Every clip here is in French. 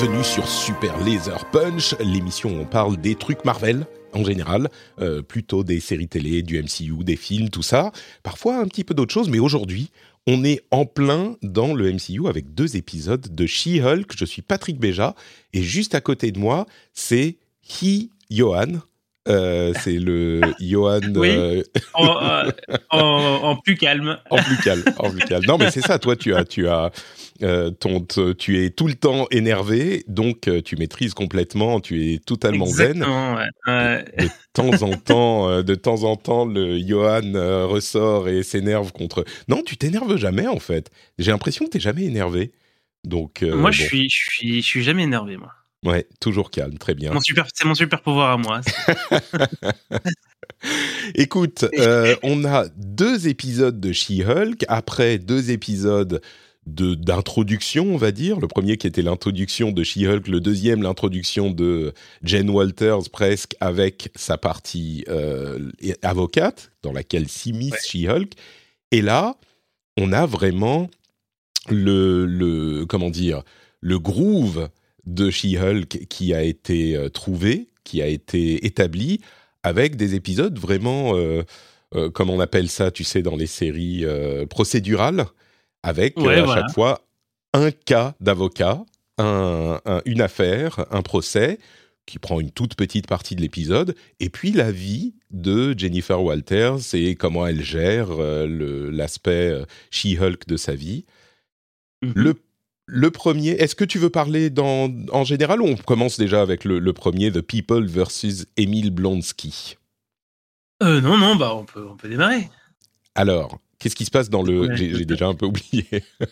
Bienvenue sur Super Laser Punch, l'émission où on parle des trucs Marvel en général, euh, plutôt des séries télé, du MCU, des films, tout ça. Parfois un petit peu d'autres choses, mais aujourd'hui, on est en plein dans le MCU avec deux épisodes de She-Hulk. Je suis Patrick Béja et juste à côté de moi, c'est He Johan. Euh, c'est le Johan. Oui. euh, en, euh, en- en plus calme. en plus calme, en plus calme. Non, mais c'est ça. Toi, tu as, tu as, ton, tu es tout le temps énervé, donc tu maîtrises complètement. Tu es totalement zen. Exactement. Ouais. De temps en temps, de temps en temps, le Johan ressort et s'énerve contre. Non, tu t'énerves jamais en fait. J'ai l'impression que t'es jamais énervé. Donc, moi, je suis, je suis, je suis jamais énervé, moi. Ouais, toujours calme, très bien. C'est mon super pouvoir à moi. Écoute, euh, on a deux épisodes de She-Hulk, après deux épisodes de d'introduction, on va dire. Le premier qui était l'introduction de She-Hulk, le deuxième l'introduction de Jen Walters presque avec sa partie euh, avocate dans laquelle s'immisce Ouais. She-Hulk. Et là, on a vraiment le, le comment dire le groove de She-Hulk qui a été euh, trouvé, qui a été établi avec des épisodes vraiment, euh, euh, comme on appelle ça, tu sais, dans les séries euh, procédurales, avec Ouais, à voilà. chaque fois un cas d'avocat, un- un- une affaire, un procès qui prend une toute petite partie de l'épisode, et puis la vie de Jennifer Walters et comment elle gère l'aspect She-Hulk de sa vie. Mhm. Le, le premier, est-ce que tu veux parler dans, en général ou on commence déjà avec le, le premier, The People versus Emile Blonsky Euh, non, non, bah on peut, on peut démarrer. Alors, qu'est-ce qui se passe dans le... J'ai déjà un peu oublié.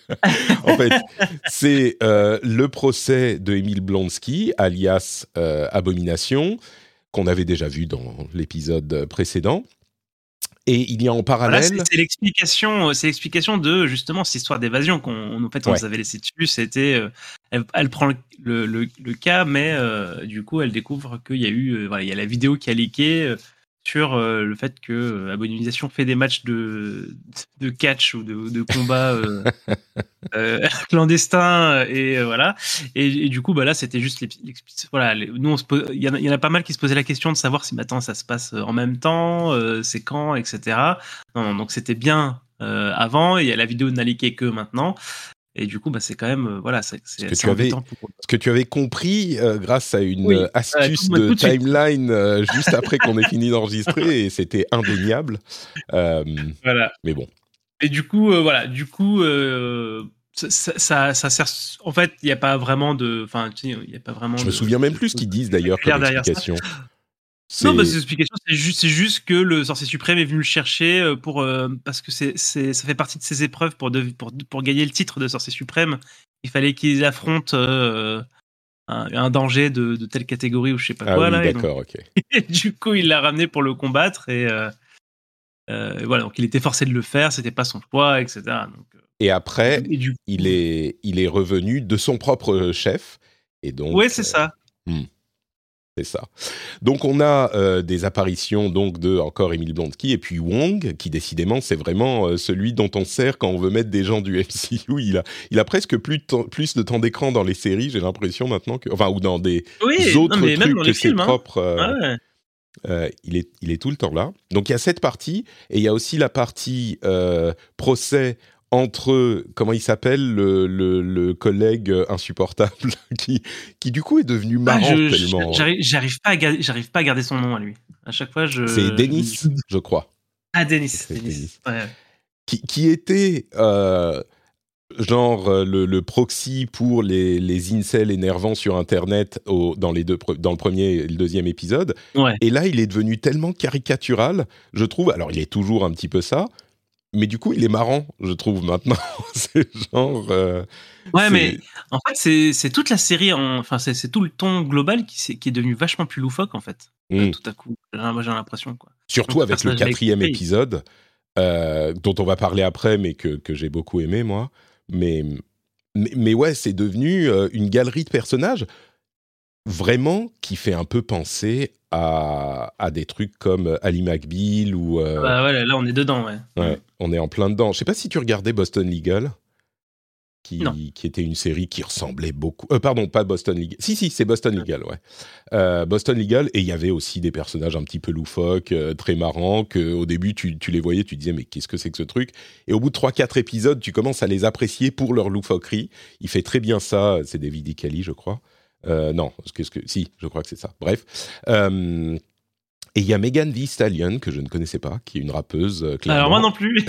en fait, c'est euh, le procès de Emile Blonsky, alias euh, Abomination, qu'on avait déjà vu dans l'épisode précédent. Et il y a en parallèle... c'est c'est l'explication, euh, c'est l'explication de justement cette histoire d'évasion qu'on, en fait, on Ouais. nous avait laissé dessus. C'était, euh, elle, elle prend le, le, le- le cas, mais euh, du coup, elle découvre qu'il y a eu, voilà, il y a la vidéo qui a leaké sur euh, le fait que euh, Abomination fait des matchs de, de catch ou de, de combat euh, euh, clandestins et euh, voilà. Et, et du coup, bah là, c'était juste l'expli- l'expli- voilà. les- nous, on se pose- il y, en a- il y en a pas mal qui se posaient la question de savoir si maintenant ça se passe en même temps, c'est quand, etc. Non, non, donc c'était bien avant, et il y a la vidéo n'a leaké que maintenant. Et du coup, bah, c'est quand même, euh, voilà, c'est pour- Ce que tu avais compris euh, grâce à une Oui. euh, astuce de timeline euh, juste après qu'on ait fini d'enregistrer et c'était indéniable. Voilà. mais bon, Et du coup, voilà, du coup, ça, ça, sert. En fait, il n'y a pas vraiment de. Enfin, il n'y a pas vraiment. je me de- souviens même de- plus ce qu'ils disent d'ailleurs comme explication. Non, bah, C'est- l'explication, c'est juste, que le sorcier suprême est venu le chercher euh, pour euh, parce que c'est, ça fait partie de ses épreuves pour, dev- pour pour gagner le titre de sorcier suprême. Il fallait qu'ils affrontent euh, un, un danger de, de telle catégorie ou je sais pas ah quoi oui. Et d'accord, ok. du coup, il l'a ramené pour le combattre et euh, euh, voilà. Donc, il était forcé de le faire. C'était pas son choix, etc. Donc, Et après, et coup, il est, il est revenu de son propre chef. Et donc, Ouais, c'est ça. C'est ça. Donc on a euh, des apparitions donc de encore Emile Blonsky et puis Wong qui décidément c'est vraiment euh, celui dont on sert quand on veut mettre des gens du MCU. Il a il a presque plus de temps, plus de temps d'écran dans les séries, j'ai l'impression maintenant que enfin ou dans des Oui, autres non, mais même trucs dans que les ses films. hein. propres. euh, Ouais. euh, il est il est tout le temps là. Donc il y a cette partie et il y a aussi la partie procès entre comment il s'appelle le, le, le collègue insupportable qui qui du coup est devenu Ah, marrant je- tellement. j'arrive, pas à j'arrive pas à garder son nom à lui. À chaque fois, je. C'est Denis, je crois. Ah, Denis. Ouais. qui, qui était euh, genre le, proxy pour les, les incels énervants sur Internet dans, les deux, dans le premier et le deuxième épisode. Et là, il est devenu tellement caricatural, je trouve. Alors, il est toujours un petit peu ça, mais du coup, il est marrant, je trouve, maintenant. c'est genre. ouais, mais en fait, c'est toute la série, enfin, c'est tout le ton global qui, est, qui est devenu vachement plus loufoque, en fait. Hmm. Tout à coup, j'ai l'impression. Surtout avec le quatrième épisode, dont on va parler après, mais que, que j'ai beaucoup aimé, moi. Mais, mais, ouais, c'est devenu euh, une galerie de personnages vraiment qui fait un peu penser à, à des trucs comme euh, Ali McBeal ou. Euh, bah ouais, là on est dedans, ouais. ouais. On est en plein dedans. Je sais pas si tu regardais Boston Legal qui, était une série qui ressemblait beaucoup. Euh, pardon, pas Boston Legal. Si, si, c'est Boston Legal, ouais. Euh, Boston Legal, et il y avait aussi des personnages un petit peu loufoques, euh, très marrants, que au début, tu, les voyais, tu disais, mais qu'est-ce que c'est que ce truc? Et au bout de 3-4 épisodes, tu commences à les apprécier pour leur loufoquerie. Il fait très bien ça, c'est David Icali, je crois. Non, qu'est-ce que. Si, je crois que c'est ça. Bref. Et il y a Megan Thee Stallion, que je ne connaissais pas, qui est une rappeuse. Alors moi non plus,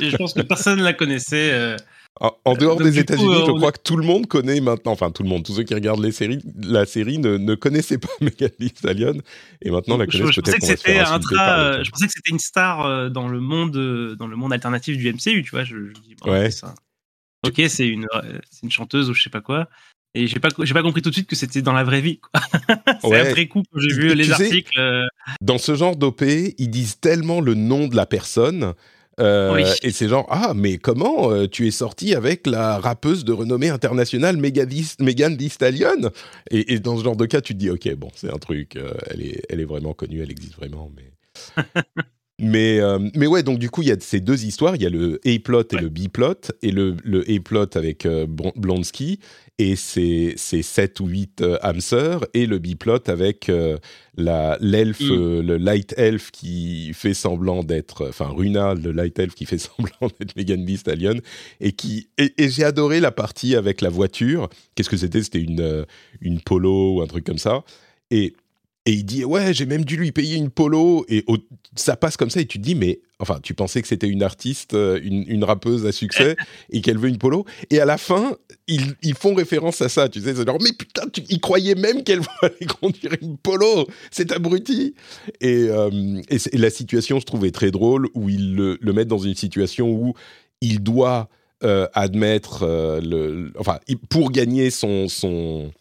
je pense que personne ne la connaissait. En, dehors des États-Unis, je crois que tout le monde connaît maintenant, enfin tout le monde, tous ceux qui regardent les séries, la série ne, ne connaissaient pas Megan Thee Stallion et maintenant la connaissent peut-être un tra... Je pensais que c'était une star euh, dans le monde, euh, dans le monde alternatif du MCU, tu vois. Je, dis, ouais. Ok, c'est une, euh, une chanteuse ou je sais pas quoi. Et j'ai pas, j'ai pas compris tout de suite que c'était dans la vraie vie. c'est ouais. après coup que j'ai vu les articles. Dans ce genre d'OP, ils disent tellement le nom de la personne euh, et c'est genre, ah, mais comment euh, tu es sorti avec la rappeuse de renommée internationale Megan Thee Stallion? Et, dans ce genre de cas, tu te dis, ok, bon, c'est un truc, euh, elle, est, elle est vraiment connue, elle existe vraiment, mais. mais, mais ouais, donc du coup, il y a ces deux histoires. Il y a le A-plot et le B-plot. Et le, le A-plot avec Blonsky et ses, ses 7 ou 8 euh, et le biplot avec euh, la l'elfe, mm. euh, le light elf qui fait semblant d'être, enfin Runa, le light elf qui fait semblant d'être Megan Thee Stallion, et qui, et, j'ai adoré la partie avec la voiture. Qu'est-ce que c'était? C'était une, euh, une polo ou un truc comme ça. Et et il dit ouais j'ai même dû lui payer une polo. Et ça passe comme ça et tu te dis mais enfin tu pensais que c'était une artiste euh, une, rappeuse à succès et qu'elle veut une polo. Et à la fin ils, ils font référence à ça tu sais. C'est genre mais putain tu, ils croyaient même qu'elle allait conduire une polo. C'est abruti. Et, euh, et, la situation je trouvais très drôle où ils le, le mettent dans une situation où il doit euh, admettre le enfin pour gagner son son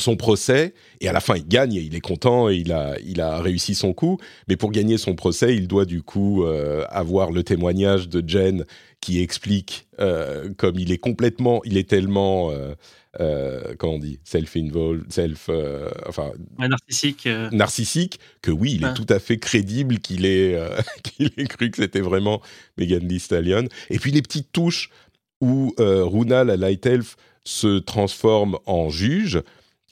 son procès et à la fin il gagne et il est content et il a, il a réussi son coup. Mais pour gagner son procès il doit du coup euh, avoir le témoignage de Jen qui explique euh, comme il est complètement il est tellement euh, comment on dit self-involved self enfin narcissique narcissique que oui il est tout à fait crédible qu'il ait qu'il ait cru que c'était vraiment Megan Thee Stallion. Et puis les petites touches où Runa la Light Elf se transforme en juge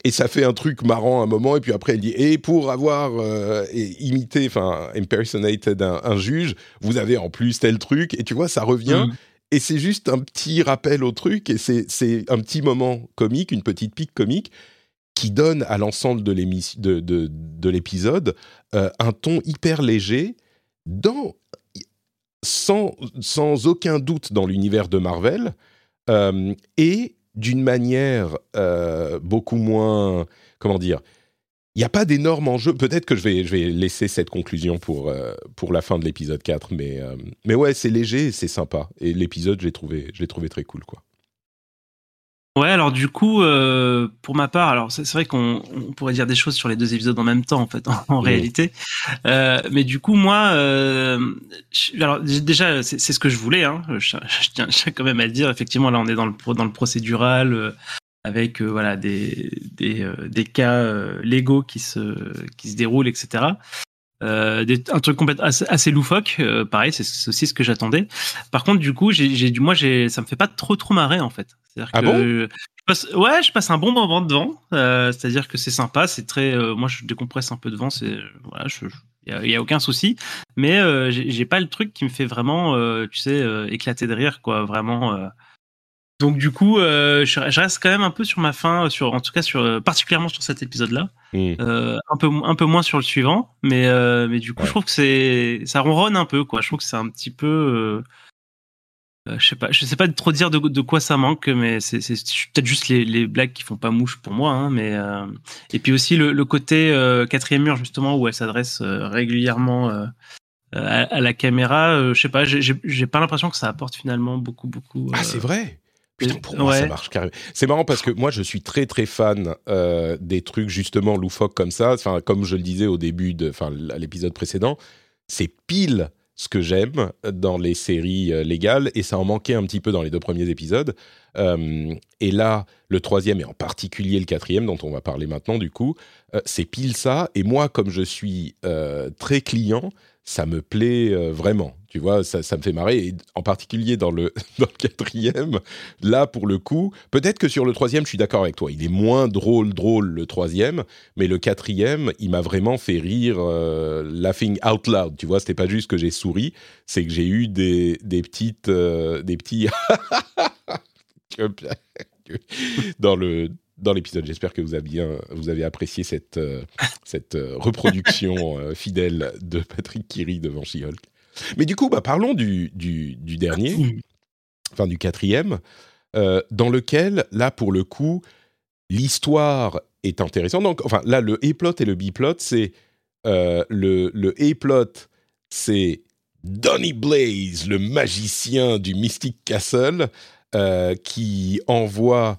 et ça fait un truc marrant un moment, et puis après elle dit et pour avoir euh, imité, enfin impersonated un, un, juge, vous avez en plus tel truc, et tu vois ça revient. Et c'est juste un petit rappel au truc, et c'est un petit moment comique, une petite pique comique, qui donne à l'ensemble de l'épisode de, de, euh, un ton hyper léger, dans, sans, sans aucun doute dans l'univers de Marvel, euh, et d'une manière euh, beaucoup moins, comment dire, il n'y a pas d'énormes enjeux. Peut-être que je vais, je vais laisser cette conclusion pour, euh, pour la fin de l'épisode 4, mais, euh, mais ouais, c'est léger, c'est sympa. Et l'épisode, je l'ai trouvé, trouvé très cool, quoi. Ouais, alors du coup, euh, pour ma part, alors c'est vrai qu'on pourrait dire des choses sur les deux épisodes en même temps, en fait, en, réalité. Euh, mais du coup, moi, euh, alors déjà, c'est ce que je voulais. Hein, je, tiens, quand même à le dire. Effectivement, là, on est dans le dans le procédural euh, avec euh, voilà des des, des cas légaux qui se qui se déroulent, etc. Euh, un truc complètement assez, assez loufoque, pareil, c'est aussi ce que j'attendais. Par contre, du coup, j'ai, du, moi, j'ai, ça me fait pas trop trop marrer en fait. Ah que bon? ouais, je passe un bon moment devant. Euh, c'est-à-dire que c'est sympa, c'est très. Euh, moi, je décompresse un peu devant. C'est voilà, il y, a, aucun souci. Mais euh, j'ai pas le truc qui me fait vraiment, tu sais, éclater de rire, quoi. Vraiment. Donc du coup, je, reste quand même un peu sur ma fin, sur en tout cas sur particulièrement sur cet épisode-là, mmh. un peu un peu moins sur le suivant, mais mais du coup, je trouve que c'est ça ronronne un peu, quoi. Je trouve que c'est un petit peu je sais pas, je sais pas trop dire de, quoi ça manque, mais c'est peut-être juste les, blagues qui font pas mouche pour moi. Hein, mais et puis aussi le, côté quatrième mur justement où elle s'adresse régulièrement à, la caméra. je sais pas, j'ai pas l'impression que ça apporte finalement beaucoup beaucoup. ah c'est vrai. Putain, pour moi, ça marche carrément. C'est marrant parce que moi, je suis très très fan euh, des trucs justement loufoques comme ça. Enfin, comme je le disais au début de, enfin, à l'épisode précédent, c'est pile ce que j'aime dans les séries euh, légales et ça en manquait un petit peu dans les deux premiers épisodes. Euh, et là, le troisième et en particulier le quatrième, dont on va parler maintenant du coup, c'est pile ça. Et moi, comme je suis très client, ça me plaît vraiment. Tu vois, ça, me fait marrer. Et en particulier dans le, dans le quatrième, là, pour le coup, peut-être que sur le troisième, je suis d'accord avec toi. Il est moins drôle, drôle, le troisième. Mais le quatrième, il m'a vraiment fait rire, euh, laughing out loud. Tu vois, c'était pas juste que j'ai souri, c'est que j'ai eu des, des petites. Euh, des petits. dans le dans l'épisode. J'espère que vous avez bien, vous avez apprécié cette, euh, cette reproduction fidèle de Patrick Kiri devant She-Hulk. Mais du coup, bah, parlons du, du, dernier, enfin du quatrième, euh, dans lequel, là, pour le coup, l'histoire est intéressante. Donc, enfin, là, le A-plot et le B-plot, c'est euh, le, le A-plot, c'est Donny Blaze, le magicien du Mystic Castle, euh, qui envoie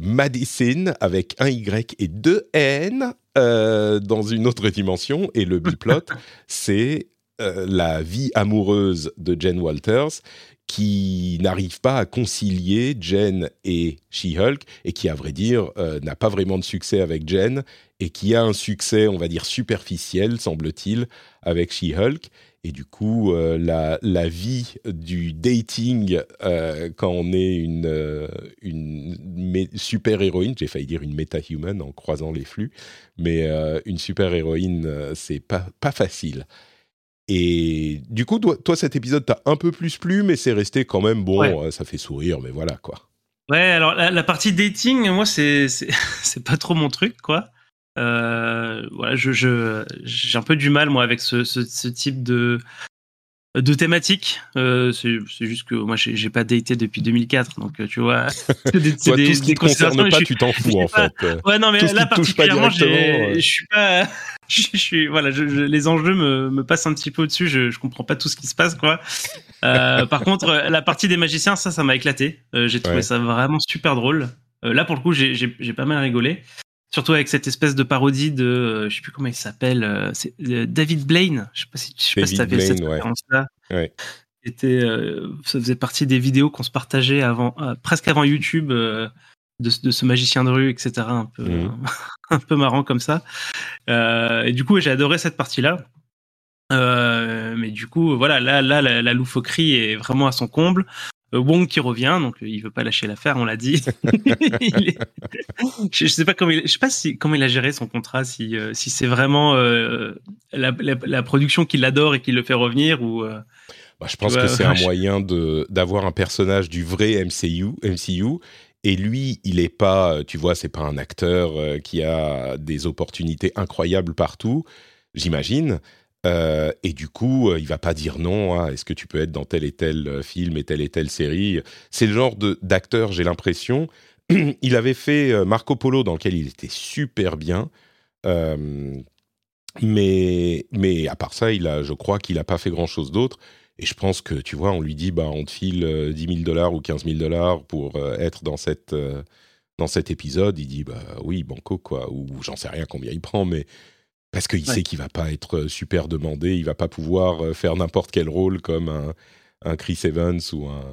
Madison avec un Y et deux N dans une autre dimension. Et le B-plot, c'est euh, la vie amoureuse de Jen Walters qui n'arrive pas à concilier Jen et She-Hulk et qui, à vrai dire, euh, n'a pas vraiment de succès avec Jen et qui a un succès, on va dire, superficiel, semble-t-il, avec She-Hulk. Et du coup, euh, la, la, vie du dating quand on est une, une super-héroïne, j'ai failli dire une méta-human en croisant les flux, mais une super-héroïne, c'est pas, pas facile. Et du coup, toi, cet épisode t'a un peu plus plu, mais c'est resté quand même bon. Euh, ça fait sourire, mais voilà quoi. Ouais, alors la, partie dating, moi, c'est pas trop mon truc, quoi. Euh, voilà, je j'ai un peu du mal moi avec ce, ce type de de thématiques. Euh, c'est juste que moi, j'ai pas daté depuis 2004, donc euh, tu vois. C'est des, tout ce qui concerne pas, tu t'en fous en fait. Ouais, non, mais là particulièrement, je suis pas. Je suis voilà, je, les enjeux me, me passent un petit peu au-dessus. Je, je comprends pas tout ce qui se passe, quoi. Euh, par contre, la partie des magiciens, ça, ça m'a éclaté. J'ai trouvé ça vraiment super drôle. Là, pour le coup, j'ai pas mal rigolé. Surtout avec cette espèce de parodie de, euh, je sais plus comment il s'appelle, euh, c'est euh, David Blaine. Je sais pas si, je sais pas si vu cette référence-là. Ouais. Était, ça faisait partie des vidéos qu'on se partageait avant, presque avant YouTube, de, de, ce magicien de rue, etc. Un peu, mhm. un peu marrant comme ça. et du coup, j'ai adoré cette partie-là. mais du coup, voilà, là, là, la, la, loufoquerie est vraiment à son comble. Euh, Wong qui revient, donc euh, il veut pas lâcher l'affaire, on l'a dit. je, sais pas comment il, je sais pas si comment il a géré son contrat, si euh, si c'est vraiment la, production qui l'adore et qui le fait revenir ou. Bah, je pense que c'est un moyen de d'avoir un personnage du vrai MCU, MCU et lui, il est pas, tu vois, c'est pas un acteur qui a des opportunités incroyables partout, j'imagine. Euh, et du coup, euh, il va pas dire non. Hein, Est-ce que tu peux être dans tel et tel euh, film et telle et telle série? C'est le genre d'acteur, j'ai l'impression. il avait fait Marco Polo, dans lequel il était super bien. mais, mais à part ça, il a, je crois qu'il n'a pas fait grand-chose d'autre. Et je pense que, tu vois, on lui dit, bah, on te file 10 000 dollars ou 15 000 dollars pour être dans, cette, dans cet épisode. Il dit, bah oui, banco, quoi. Ou j'en sais rien combien il prend, mais parce qu'il sait qu'il va pas être euh, super demandé, il va pas pouvoir euh, faire n'importe quel rôle comme un, Chris Evans ou un,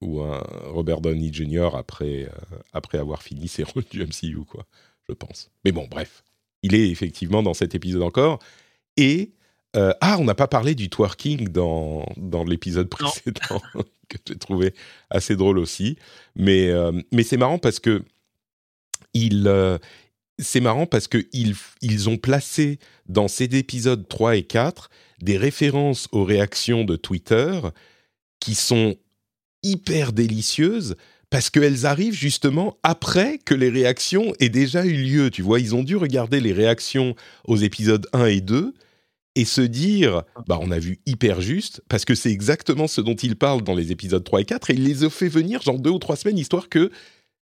ou un Robert Downey Jr. après, euh, après avoir fini ses rôles du MCU, quoi, je pense. Mais bon, bref, il est effectivement dans cet épisode encore. Et ah, on n'a pas parlé du twerking dans, dans l'épisode précédent, que j'ai trouvé assez drôle aussi. Mais, mais c'est marrant parce que il, c'est marrant parce qu'ils ils ont placé dans ces épisodes 3 et 4 des références aux réactions de Twitter qui sont hyper délicieuses parce qu'elles arrivent justement après que les réactions aient déjà eu lieu. Tu vois, ils ont dû regarder les réactions aux épisodes 1 et 2 et se dire, bah, on a vu hyper juste, parce que c'est exactement ce dont il parle dans les épisodes 3 et 4, et il les a fait venir genre deux ou trois semaines, histoire que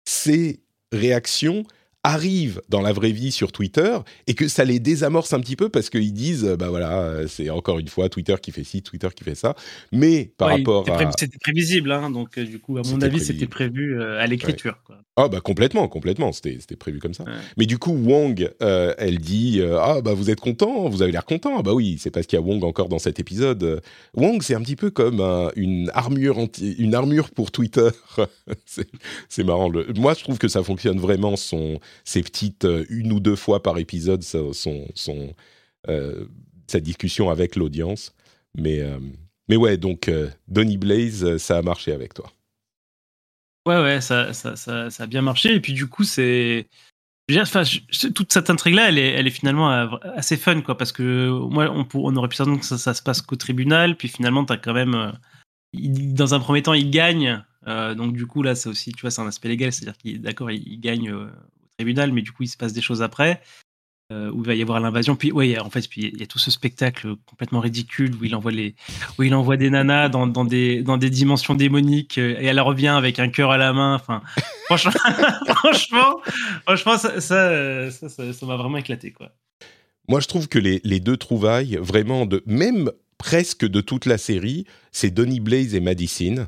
ces réactions arrivent dans la vraie vie sur Twitter et que ça les désamorce un petit peu parce qu'ils disent bah voilà c'est encore une fois Twitter qui fait ci Twitter qui fait ça. Mais par rapport à c'était prévisible hein, donc euh, du coup à mon avis c'était prévu euh, à l'écriture ah bah complètement complètement c'était prévu comme ça. Mais du coup Wong euh, elle dit ah bah vous êtes content vous avez l'air content. Ah bah oui c'est parce qu'il y a Wong encore dans cet épisode. Wong c'est un petit peu comme une armure anti une armure pour Twitter. C'est marrant. Moi je trouve que ça fonctionne vraiment son ces petites euh, une ou deux fois par épisode son, son, euh, sa discussion avec l'audience. Mais, euh, mais ouais, donc Donny Blaze, ça a marché avec toi. Ouais, ouais, ça, ça, ça, a bien marché. Et puis du coup, c'est. Enfin, toute cette intrigue-là, elle est, elle est finalement assez fun, quoi, parce que moi, on, on aurait pu s'attendre que ça, se passe qu'au tribunal, puis finalement, tu as quand même. dans un premier temps, il gagne, donc du coup, là, c'est aussi, tu vois, c'est un aspect légal, c'est-à-dire qu'il, d'accord, il, gagne tribunal, mais du coup, il se passe des choses après. Euh, où il va y avoir l'invasion. Puis, ouais, en fait, puis il y a tout ce spectacle complètement ridicule où il envoie les, où il envoie des nanas dans, dans des, dans des dimensions démoniques euh, et elle revient avec un cœur à la main. Enfin, franchement, franchement, franchement, ça, ça, ça, m'a vraiment éclaté, quoi. Moi, je trouve que les, les, deux trouvailles, vraiment, de, même presque de toute la série, c'est Donny Blaze et Madison.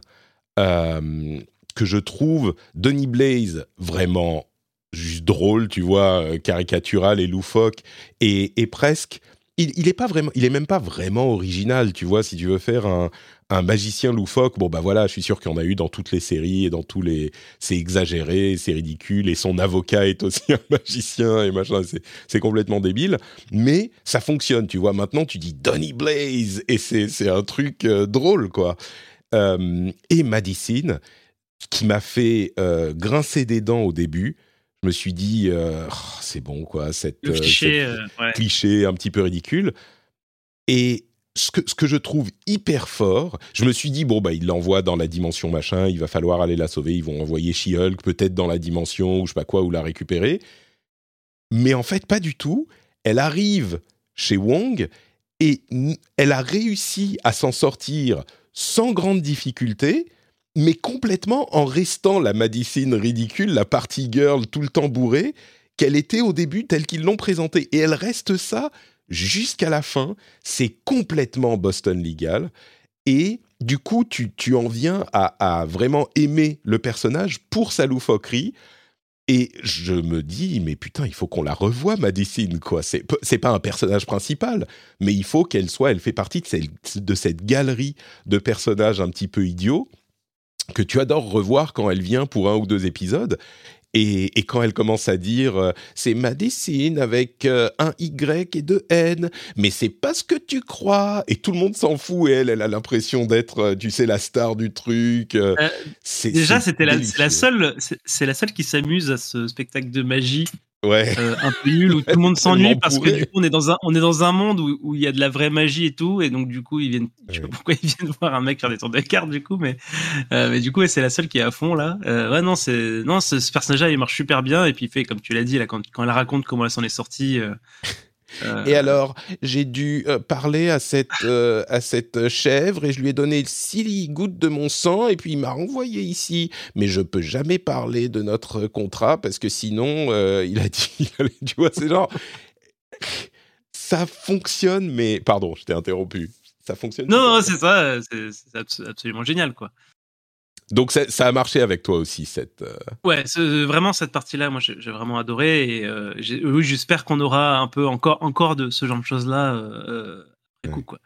Euh, que je trouve Donny Blaze vraiment juste drôle, tu vois, euh, caricatural et loufoque, et, et presque. Il, il est pas vraiment, il même pas vraiment original, tu vois. Si tu veux faire un, un magicien loufoque, bon bah voilà, je suis sûr qu'il y en a eu dans toutes les séries et dans tous les, c'est exagéré, c'est ridicule, et son avocat est aussi un magicien et machin, c'est complètement débile, mais ça fonctionne, tu vois. Maintenant, tu dis Donny Blaze et c'est un truc euh, drôle quoi. Euh, et Madison, qui m'a fait grincer des dents au début je me suis dit, euh, oh, c'est bon, quoi, cette, Le cliché, euh, cliché un petit peu ridicule. Et ce que, ce que je trouve hyper fort, je me suis dit, bon, bah, il l'envoie dans la dimension machin, il va falloir aller la sauver, ils vont envoyer She-Hulk peut-être dans la dimension ou je sais pas quoi, ou la récupérer. Mais en fait, pas du tout. Elle arrive chez Wong et elle a réussi à s'en sortir sans grande difficulté mais complètement en restant la Madison ridicule, la party girl tout le temps bourrée, qu'elle était au début telle qu'ils l'ont présentée. Et elle reste ça jusqu'à la fin. C'est complètement Boston Legal. Et du coup, tu, tu en viens à, vraiment aimer le personnage pour sa loufoquerie. Et je me dis, mais putain, il faut qu'on la revoie, Madison, quoi. C'est, c'est pas un personnage principal, mais il faut qu'elle soit, elle fait partie de, de cette galerie de personnages un petit peu idiots que tu adores revoir quand elle vient pour un ou deux épisodes. Et, quand elle commence à dire euh, c'est Madison avec euh, un Y et deux N, mais c'est pas ce que tu crois, et tout le monde s'en fout, et elle, elle a l'impression d'être, euh, tu sais, la star du truc. déjà, c'était la, la, seule, c'est la seule qui s'amuse à ce spectacle de magie ouais. Euh, un peu nul où tout le monde s'ennuie parce que du coup on est dans un on est dans un monde où, où il y a de la vraie magie et tout et donc du coup ils viennent je sais pas pourquoi ils viennent voir un mec faire des tours de cartes du coup mais euh, mais du coup c'est la seule qui est à fond là. Euh, ouais non c'est non ce, ce personnage là il marche super bien et puis il fait comme tu l'as dit là quand, quand elle raconte comment elle s'en est sortie euh, et alors, j'ai dû euh, parler à cette, euh, à cette chèvre et je lui ai donné six gouttes de mon sang et puis il m'a renvoyé ici. Mais je peux jamais parler de notre contrat parce que sinon, il a dit, tu vois, c'est genre, ça fonctionne, mais pardon, je t'ai interrompu. Ça fonctionne. Non, non, c'est ça, c'est absolument génial, quoi. Donc ça, a marché avec toi aussi cette. Euh, ouais, vraiment cette partie-là, moi j'ai vraiment adoré et euh, oui, j'espère qu'on aura un peu encore encore de ce genre de choses-là euh, après quoi.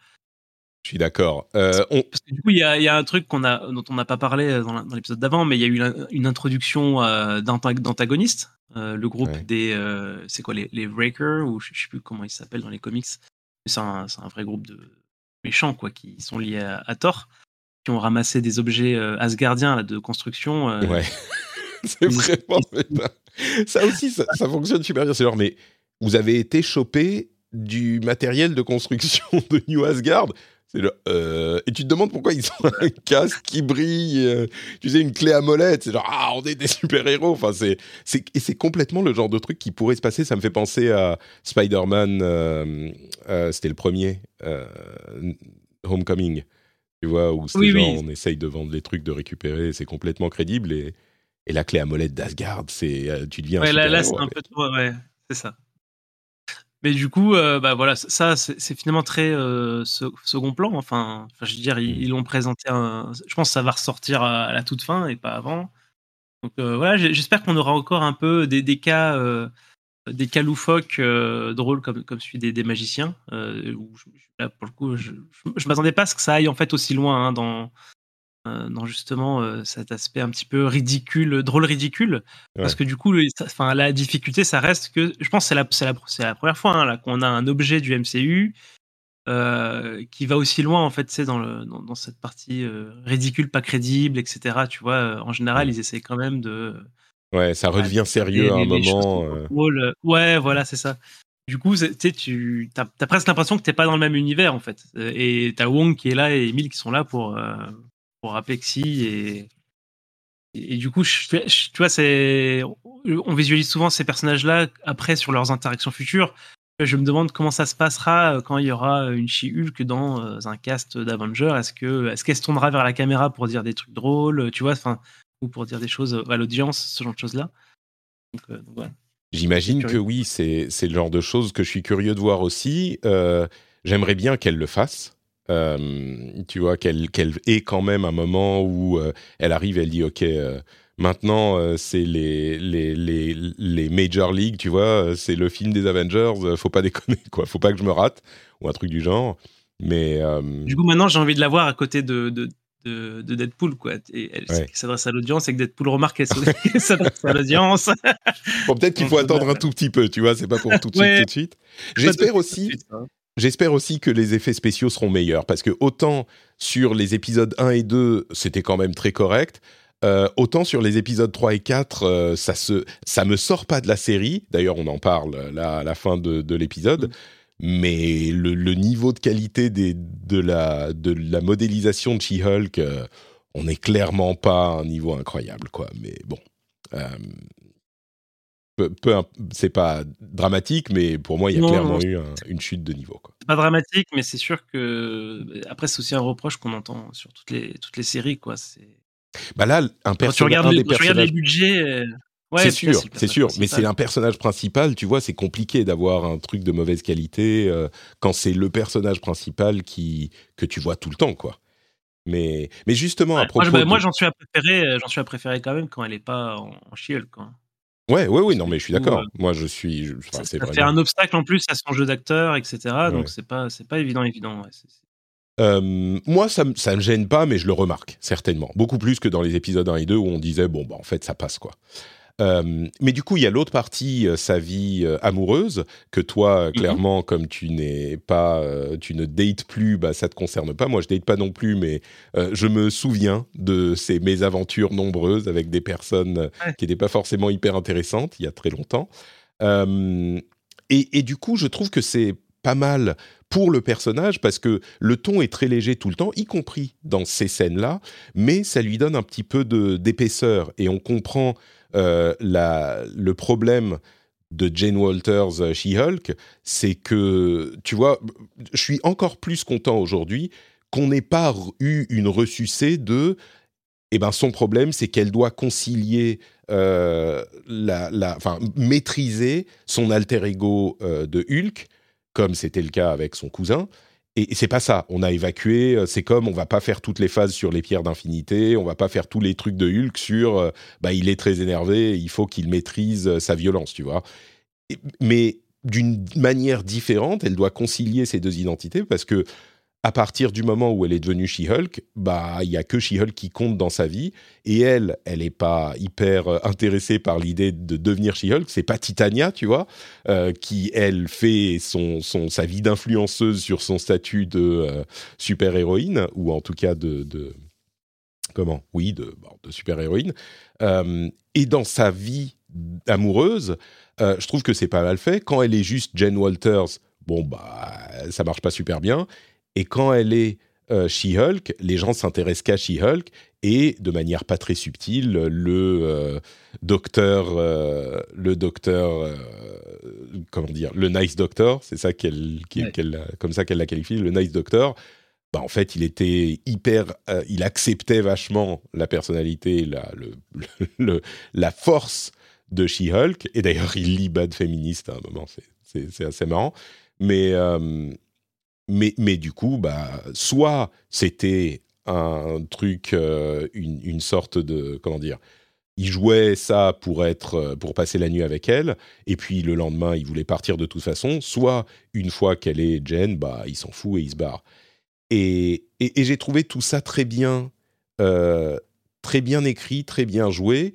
Je suis d'accord. Parce, que du coup, il y a, y a, un truc qu'on a, dont on n'a pas parlé dans l'épisode d'avant, mais il y a eu une introduction d'antagonistes. le groupe des, c'est quoi les, les Breakers ou je, ne sais plus comment ils s'appellent dans les comics. C'est un, un, vrai groupe de méchants quoi, qui sont liés à, à Thor qui ont ramassé des objets euh, asgardiens là, de construction. Euh, ouais. c'est vraiment. ça aussi, ça, fonctionne super bien. C'est genre, mais vous avez été chopé du matériel de construction de New Asgard Euh, et tu te demandes pourquoi ils ont un casque qui brille, euh, tu sais, une clé à molette. C'est genre, ah, on est des super-héros. Enfin, c'est, c'est, et c'est complètement le genre de truc qui pourrait se passer. Ça me fait penser à Spider-Man, euh, c'était le premier, Homecoming. Tu vois, où c'est genre, on essaye de vendre les trucs, de récupérer, c'est complètement crédible. Et, et la clé à molette d'Asgard, c'est, tu deviens ouais, là, là, c'est un peu trop, ouais, c'est ça. Mais du coup, euh, bah voilà, ça, c'est finalement très euh, second plan. Enfin, je veux dire, ils l'ont présenté. Un, je pense que ça va ressortir à, la toute fin et pas avant. Donc euh, voilà, j'espère qu'on aura encore un peu des, des cas, des cas loufoques drôles comme, comme celui des, des magiciens. où là, pour le coup, je, je, m'attendais pas à ce que ça aille en fait aussi loin hein, dans euh, dans justement euh, cet aspect un petit peu ridicule, drôle ridicule, parce que du coup, la difficulté, ça reste que, je pense, c'est la, c'est la, c'est la première fois hein, qu'on a un objet du MCU euh, qui va aussi loin en fait, c'est dans, le, dans, cette partie ridicule, pas crédible, etc. Tu vois, en général, ils essayent quand même de. Ouais, ça redevient sérieux à un moment. Ouais, voilà, c'est ça. Du coup, tu as, as, presque l'impression que t'es pas dans le même univers en fait. Et t'as Wong qui est là et Emile qui sont là pour, pour Apexi et et du coup, je, tu vois, c'est on visualise souvent ces personnages-là après sur leurs interactions futures. Je me demande comment ça se passera quand il y aura une She-Hulk dans euh, un cast d'Avengers. Est-ce que est-ce qu'elle se tournera vers la caméra pour dire des trucs drôles, tu vois, enfin, ou pour dire des choses à l'audience, ce genre de choses-là. Euh, J'imagine que oui, c'est c'est le genre de choses que je suis curieux de voir aussi. Euh, j'aimerais bien qu'elle le fasse. Euh, tu vois, qu'elle qu'elle ait quand même un moment où euh, elle arrive, elle dit ok. Euh, maintenant, c'est les, les, les, les Major League, tu vois, c'est le film des Avengers, faut pas déconner, quoi, faut pas que je me rate, ou un truc du genre. Mais. Du coup, maintenant, j'ai envie de la voir à côté de, de, de, Deadpool, quoi. Et elle s'adresse à l'audience et que Deadpool remarque qu'elle s'adresse à l'audience. bon, peut-être qu'il faut attendre un tout petit peu, tu vois, c'est pas pour tout de suite, tout de suite. J'espère aussi. Hein. J'espère aussi que les effets spéciaux seront meilleurs parce que autant sur les épisodes 1 et 2, c'était quand même très correct. Euh, autant sur les épisodes 3 et 4, euh, ça se, ça me sort pas de la série. D'ailleurs, on en parle là à la fin de, l'épisode. Mais le, niveau de qualité des, de, la, de la modélisation de She-Hulk, euh, on n'est clairement pas à un niveau incroyable, quoi. Mais bon, peu, c'est pas dramatique, mais pour moi, il y a clairement eu une chute de niveau. C'est pas dramatique, mais c'est sûr que après, c'est aussi un reproche qu'on entend sur toutes les toutes les séries, quoi. C'est bah là, un personnage. Tu regardes, les budgets. Euh, c'est sûr, c'est sûr, mais c'est un personnage principal, tu vois, c'est compliqué d'avoir un truc de mauvaise qualité euh, quand c'est le personnage principal qui que tu vois tout le temps, quoi. Mais, mais justement, à propos. Moi, j'en suis à préférer, euh, j'en suis à préférer quand même quand elle est pas en, en chiel, quoi. Ouais, ouais, oui, non, mais je suis d'accord. Moi, je suis. ça, fait un obstacle en plus à son jeu d'acteur, etc. Donc, c'est pas, c'est pas évident, évident. moi, ça, ça me gêne pas, mais je le remarque, certainement. Beaucoup plus que dans les épisodes 1 et 2 où on disait, bon, bah, en fait, ça passe, quoi. Euh, mais du coup, il y a l'autre partie, euh, sa vie euh, amoureuse, que toi, mhm. clairement, comme tu n'es pas, tu ne dates plus, bah, ça te concerne pas. Moi, je date pas non plus, mais je me souviens de ces mésaventures nombreuses avec des personnes qui n'étaient pas forcément hyper intéressantes il y a très longtemps. Et, et, du coup, je trouve que c'est pas mal pour le personnage parce que le ton est très léger tout le temps, y compris dans ces scènes-là, mais ça lui donne un petit peu d'épaisseur et on comprend euh, le problème de Jane Walters euh, She-Hulk, c'est que, tu vois, je suis encore plus content aujourd'hui qu'on n'ait pas eu une ressucée de eh ben son problème, c'est qu'elle doit concilier, euh, la, la, maîtriser son alter ego de Hulk, comme c'était le cas avec son cousin, et c'est pas ça. On a évacué. Euh, c'est comme on va pas faire toutes les phases sur les pierres d'infinité. On va pas faire tous les trucs de Hulk sur. Euh, bah, il est très énervé. Il faut qu'il maîtrise euh, sa violence, tu vois. mais d'une manière différente, elle doit concilier ces deux identités parce que à partir du moment où elle est devenue She-Hulk, bah il y a que She-Hulk qui compte dans sa vie et elle, elle n'est pas hyper euh, intéressée par l'idée de devenir She-Hulk. C'est pas Titania, tu vois, euh, qui elle fait son, son sa vie d'influenceuse sur son statut de euh, super héroïne ou en tout cas de, comment? Oui, de, de super héroïne. et dans sa vie amoureuse, je trouve que c'est pas mal fait. Quand elle est juste Jen Walters, bon bah ça marche pas super bien. Et quand elle est euh, She-Hulk, les gens s'intéressent qu'à She-Hulk et de manière pas très subtile, le euh, docteur, euh, le docteur, comment dire, le nice doctor, c'est ça qu'elle, comme ça qu'elle l'a qualifié, le nice doctor. Bah, en fait, il était hyper, il acceptait vachement la personnalité, la, le, la force de She-Hulk. Et d'ailleurs, il lit Bad Féministe à un moment, c'est assez marrant. Mais mais, mais du coup, bah, soit c'était un truc, euh, une, une, sorte de, comment dire, il jouait ça pour être, euh, pour passer la nuit avec elle, et puis le lendemain, il voulait partir de toute façon. Soit une fois qu'elle est Jen, bah, il s'en fout et il se barre. Et, et, j'ai trouvé tout ça très bien, euh, très bien écrit, très bien joué.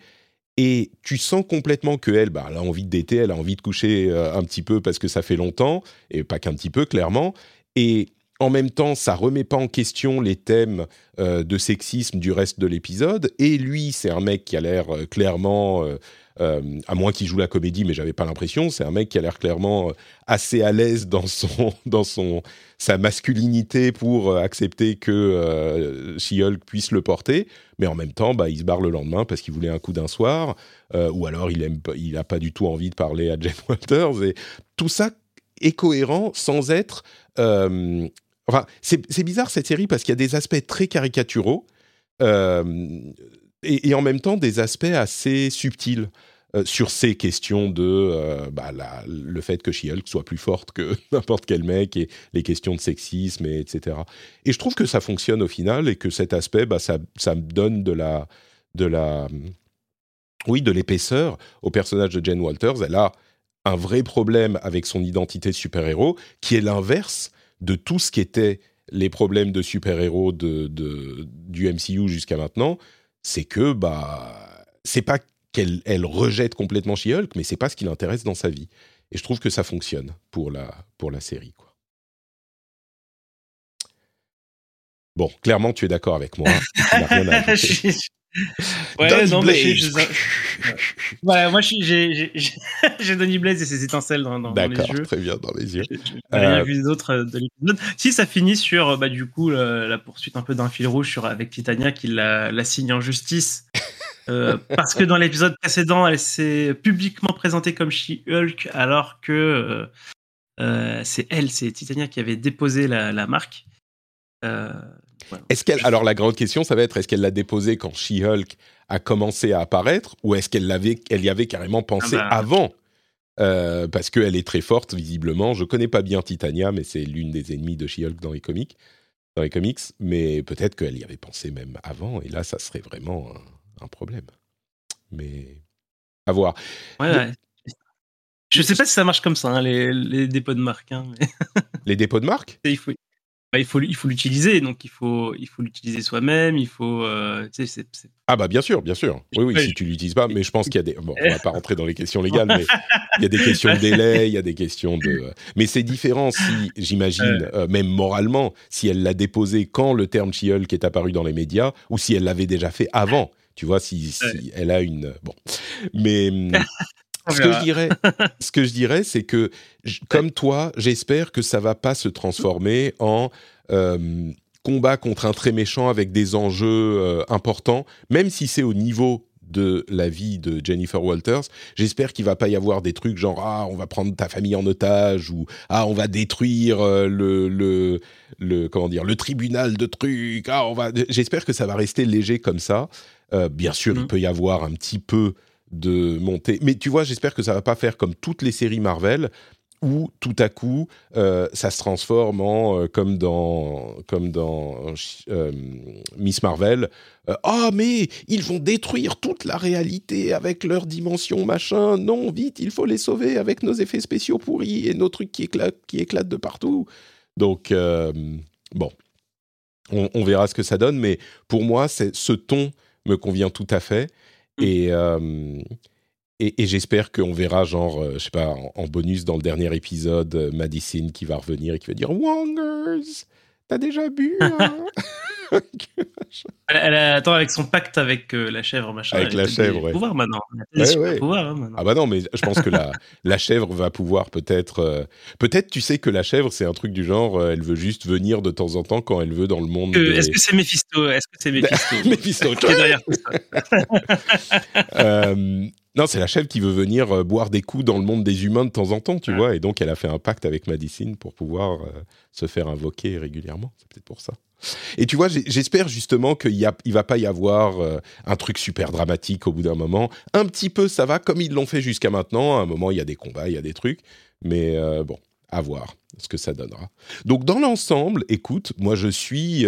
Et tu sens complètement que elle, bah, a envie d'été, elle a envie de coucher un petit peu parce que ça fait longtemps, et pas qu'un petit peu, clairement. Et en même temps, ça remet pas en question les thèmes euh, de sexisme du reste de l'épisode. Et lui, c'est un mec qui a l'air euh, clairement, euh, à moins qu'il joue la comédie, mais j'avais pas l'impression, c'est un mec qui a l'air clairement assez à l'aise dans son, dans son, sa masculinité pour accepter que She-Hulk puisse le porter. Mais en même temps, bah, il se barre le lendemain parce qu'il voulait un coup d'un soir, ou alors il aime, il a pas du tout envie de parler à Jen Walters. Et tout ça est cohérent sans être euh, enfin, c'est bizarre cette série parce qu'il y a des aspects très caricaturaux euh, et, en même temps des aspects assez subtils. Euh, sur ces questions de bah, le fait que She-Hulk soit plus forte que n'importe quel mec et les questions de sexisme et etc. Et je trouve que ça fonctionne au final et que cet aspect, bah, ça, ça me donne de la, de la, oui, de l'épaisseur au personnage de Jane Walters. Elle a un vrai problème avec son identité de super-héros, qui est l'inverse de tout ce qui était les problèmes de super-héros de, du MCU jusqu'à maintenant, c'est que bah c'est pas qu'elle elle rejette complètement She-Hulk, mais c'est pas ce qui l'intéresse dans sa vie. Et je trouve que ça fonctionne pour la, pour la série. Quoi. Bon, clairement, tu es d'accord avec moi. Ouais, non, mais moi j'ai Donny Blaze et ses étincelles dans, dans, les yeux. très bien dans les yeux. J'ai rien euh, vu d'autre de l'épisode. Si ça finit sur bah, du coup la, poursuite un peu d'un fil rouge sur, avec Titania qui la, la signe en justice. Euh, parce que dans l'épisode précédent, elle s'est publiquement présentée comme She-Hulk alors que euh, c'est elle, c'est Titania qui avait déposé la, la marque. Euh, est-ce qu'elle alors la grande question ça va être est-ce qu'elle l'a déposé quand She-Hulk a commencé à apparaître ou est-ce qu'elle l'avait elle y avait carrément pensé ah bah. avant? Euh, parce qu'elle est très forte visiblement. Je connais pas bien Titania mais c'est l'une des ennemies de She-Hulk dans les comics dans les comics mais peut-être qu'elle y avait pensé même avant et là ça serait vraiment un, problème. Mais à voir. Ouais, Je sais pas si ça marche comme ça, hein, les, dépôts de marque. Hein, les dépôts de marque? Il faut, bah, il faut il faut l'utiliser donc il faut il faut l'utiliser soi-même il faut euh, ah bah bien sûr bien sûr. Oui oui si tu l'utilises pas mais je pense qu'il y a des bon on va pas rentrer dans les questions légales mais il y a des questions de délai il y a des questions de mais c'est différent si j'imagine euh, même moralement si elle l'a déposé quand le terme She-Hulk est apparu dans les médias ou si elle l'avait déjà fait avant. Tu vois si, si elle a une bon. Mais ce que je dirais, ce que je dirais, c'est que comme toi, j'espère que ça va pas se transformer en euh, combat contre un très méchant avec des enjeux euh, importants, même si c'est au niveau de la vie de Jennifer Walters. J'espère qu'il va pas y avoir des trucs genre ah on va prendre ta famille en otage ou ah on va détruire euh, le, le, le comment dire le tribunal de trucs. Ah on va. J'espère que ça va rester léger comme ça. bien sûr, il mmh. peut y avoir un petit peu de monter. Mais tu vois, j'espère que ça va pas faire comme toutes les séries Marvel où tout à coup euh, ça se transforme en euh, comme dans comme dans euh, Miss Marvel. Ah mais ils vont détruire toute la réalité avec leur dimension machin. Non vite il faut les sauver avec nos effets spéciaux pourris et nos trucs qui éclatent qui éclatent de partout. Donc bon, on, on, verra ce que ça donne. Mais pour moi, ce ton me convient tout à fait. Mm. Et, et, j'espère qu'on verra, genre, euh, je sais pas, en, bonus dans le dernier épisode, euh, Madison qui va revenir et qui va dire Wongers, t'as déjà bu hein elle, a- attends, avec son pacte avec euh, la chèvre, machin. Avec la chèvre, ouais. pouvoirs maintenant. Elle a Ouais, ouais. hein, maintenant. Ah bah non, mais je pense que la, la chèvre va pouvoir peut-être... euh, peut-être, tu sais que la chèvre, c'est un truc du genre, euh, elle veut juste venir de temps en temps quand elle veut dans le monde. Des- Est-ce que c'est Mephisto? Est-ce que c'est Mephisto? Mephisto. qui est derrière tout ça? Non, c'est la chèvre qui veut venir euh, boire des coups dans le monde des humains de temps en temps, tu vois. Et donc, elle a fait un pacte avec Madicine pour pouvoir euh, se faire invoquer régulièrement. C'est peut-être pour ça. Et tu vois, j'espère justement qu'il il va pas y avoir euh, un truc super dramatique au bout d'un moment. Un petit peu, ça va, comme ils l'ont fait jusqu'à maintenant. À un moment, il y a des combats, il y a des trucs. Mais bon, à voir ce que ça donnera. Donc, dans l'ensemble, écoute, moi, je suis...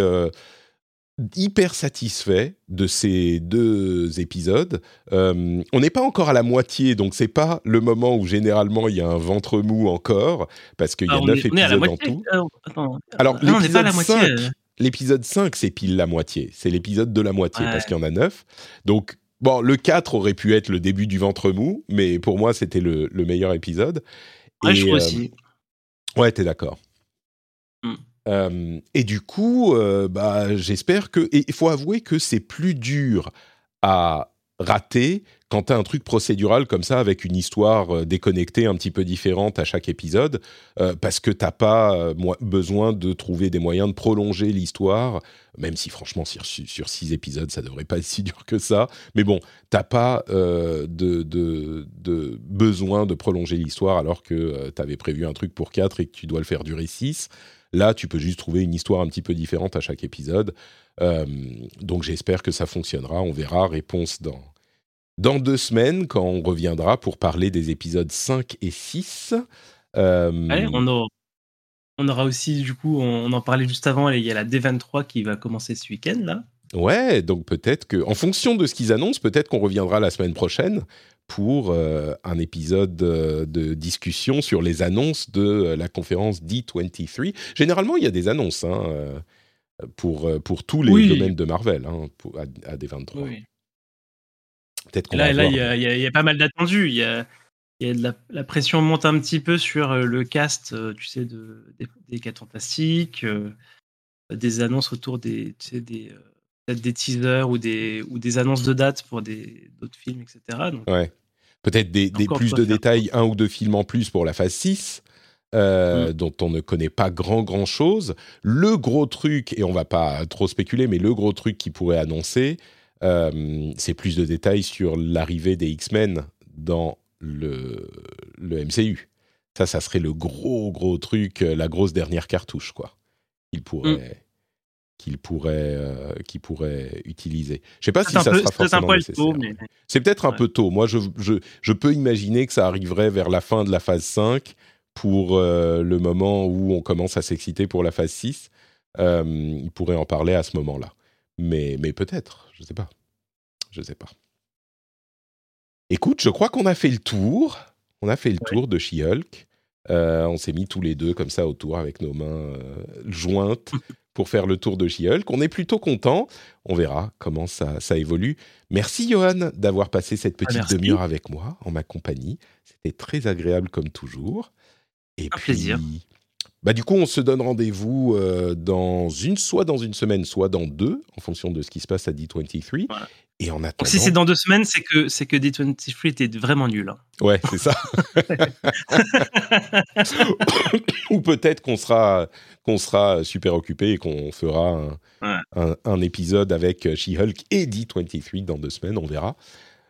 hyper satisfait de ces deux épisodes. Euh, on n'est pas encore à la moitié, donc c'est pas le moment où généralement il y a un ventre mou encore, parce qu'il y a Ah, on, neuf est, on est à la épisodes en moitié. tout. Euh, attends. Alors, Ah, non, on n'est pas à la l'épisode moitié. 5, euh. L'épisode 5, c'est pile la moitié. C'est l'épisode de la moitié, Ouais. parce qu'il y en a neuf. Donc, bon, le 4 aurait pu être le début du ventre mou, mais pour moi, c'était le, le meilleur épisode. Ouais, Et, je trouve euh, aussi. Ouais, t'es d'accord. Euh, et du coup, euh, bah, j'espère que. Et il faut avouer que c'est plus dur à rater quand t'as un truc procédural comme ça avec une histoire euh, déconnectée un petit peu différente à chaque épisode, parce que t'as pas besoin de trouver des moyens de prolonger l'histoire, même si franchement sur, six épisodes ça devrait pas être si dur que ça. Mais bon, t'as pas de, besoin de prolonger l'histoire alors que tu avais prévu un truc pour 4 et que tu dois le faire durer 6. Là, tu peux juste trouver une histoire un petit peu différente à chaque épisode. Euh, donc j'espère que ça fonctionnera. On verra. Réponse dans, dans deux semaines quand on reviendra pour parler des épisodes 5 et 6. Euh, Ouais, on, aura, on aura aussi, du coup, on, on en parlait juste avant, il y a la D23 qui va commencer ce week-end, là. Ouais, donc peut-être que, en fonction de ce qu'ils annoncent, peut-être qu'on reviendra la semaine prochaine pour euh, un épisode euh, de discussion sur les annonces de euh, la conférence D23. Généralement, il y a des annonces hein, pour, pour tous les Oui. domaines de Marvel hein, pour- à, à D23. Oui. Peut-être là, il y a, y y pas mal d'attendus. Il y a, il y a de la, la pression monte un petit peu sur le cast, tu sais, de, des, des 4 Fantastiques, euh, des annonces autour des, tu sais, des, peut-être des teasers ou des, ou des annonces de dates pour d'autres films, etc. Donc, Ouais. Peut-être des, des plus de détails, un ou deux films en plus pour la phase 6, euh, Mm. dont on ne connaît pas grand grand chose. Le gros truc, et on va pas trop spéculer, mais le gros truc qui pourrait annoncer, euh, c'est plus de détails sur l'arrivée des X-Men dans le, le MCU. Ça, ça serait le gros gros truc, euh, la grosse dernière cartouche, quoi. Qu'il pourrait. Qu'il pourrait, euh, pourrait utiliser. Je sais pas si ça peu, sera forcément nécessaire. mais C'est peut-être un peu tôt. Moi, je, je, je peux imaginer que ça arriverait vers la fin de la phase 5 pour euh, le moment où on commence à s'exciter pour la phase 6. Euh, il pourrait en parler à ce moment-là. Mais, mais peut-être, je sais pas. Je sais pas. Écoute, je crois qu'on a fait le tour. On a fait le Ouais. tour de She-Hulk. Euh, on s'est mis tous les deux comme ça autour avec nos mains euh, jointes pour faire le tour de She-Hulk. On est plutôt content. On verra comment ça, ça évolue. Merci Johan d'avoir passé cette petite demi-heure avec moi, en ma compagnie. C'était très agréable comme toujours. Et Un puis, plaisir. Bah, du coup, on se donne rendez-vous euh, dans une, soit dans une semaine, soit dans deux, en fonction de ce qui se passe à D23. Voilà. Et en donc attendant... si c'est dans deux semaines, c'est que, c'est que D23 était vraiment nul. hein. Ouais, c'est ça. Ou peut-être qu'on sera, qu'on sera super occupé et qu'on fera un, Ouais. un- un épisode avec She-Hulk et D23 dans deux semaines, on verra.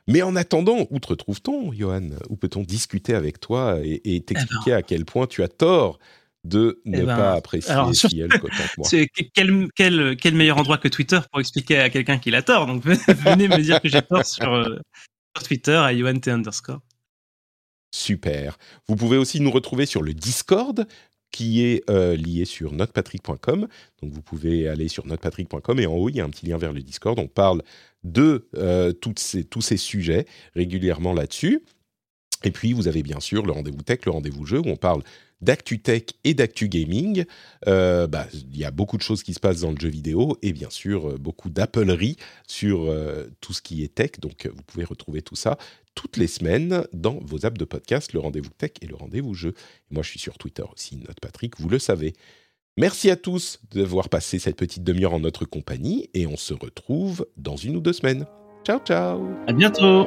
Mais en attendant, où te retrouve-t-on, Johan? Où peut-on discuter avec toi et, et t'expliquer à quel point tu as tort de ne Eh ben, pas apprécier alors, sur- She-Hulk autant que moi C'est quel, quel, quel meilleur endroit que Twitter pour expliquer à quelqu'un qu'il a tort. Donc venez me dire que j'ai tort sur, euh, sur Twitter à UNT underscore. Super. Vous pouvez aussi nous retrouver sur le Discord qui est euh, lié sur notepatrick.com. Donc vous pouvez aller sur notepatrick.com et en haut, il y a un petit lien vers le Discord. On parle de euh, toutes ces, tous ces sujets régulièrement là-dessus. Et puis, vous avez bien sûr le rendez-vous tech, le rendez-vous jeu, où on parle d'actu tech et d'actu gaming. Euh, bah, Il y a beaucoup de choses qui se passent dans le jeu vidéo et bien sûr euh, beaucoup d'appelleries sur euh, tout ce qui est tech. Donc, vous pouvez retrouver tout ça toutes les semaines dans vos apps de podcast, le rendez-vous tech et le rendez-vous jeu. Moi, je suis sur Twitter aussi, Note Patrick, vous le savez. Merci à tous d'avoir passé cette petite demi-heure en notre compagnie et on se retrouve dans une ou deux semaines. Ciao, ciao À bientôt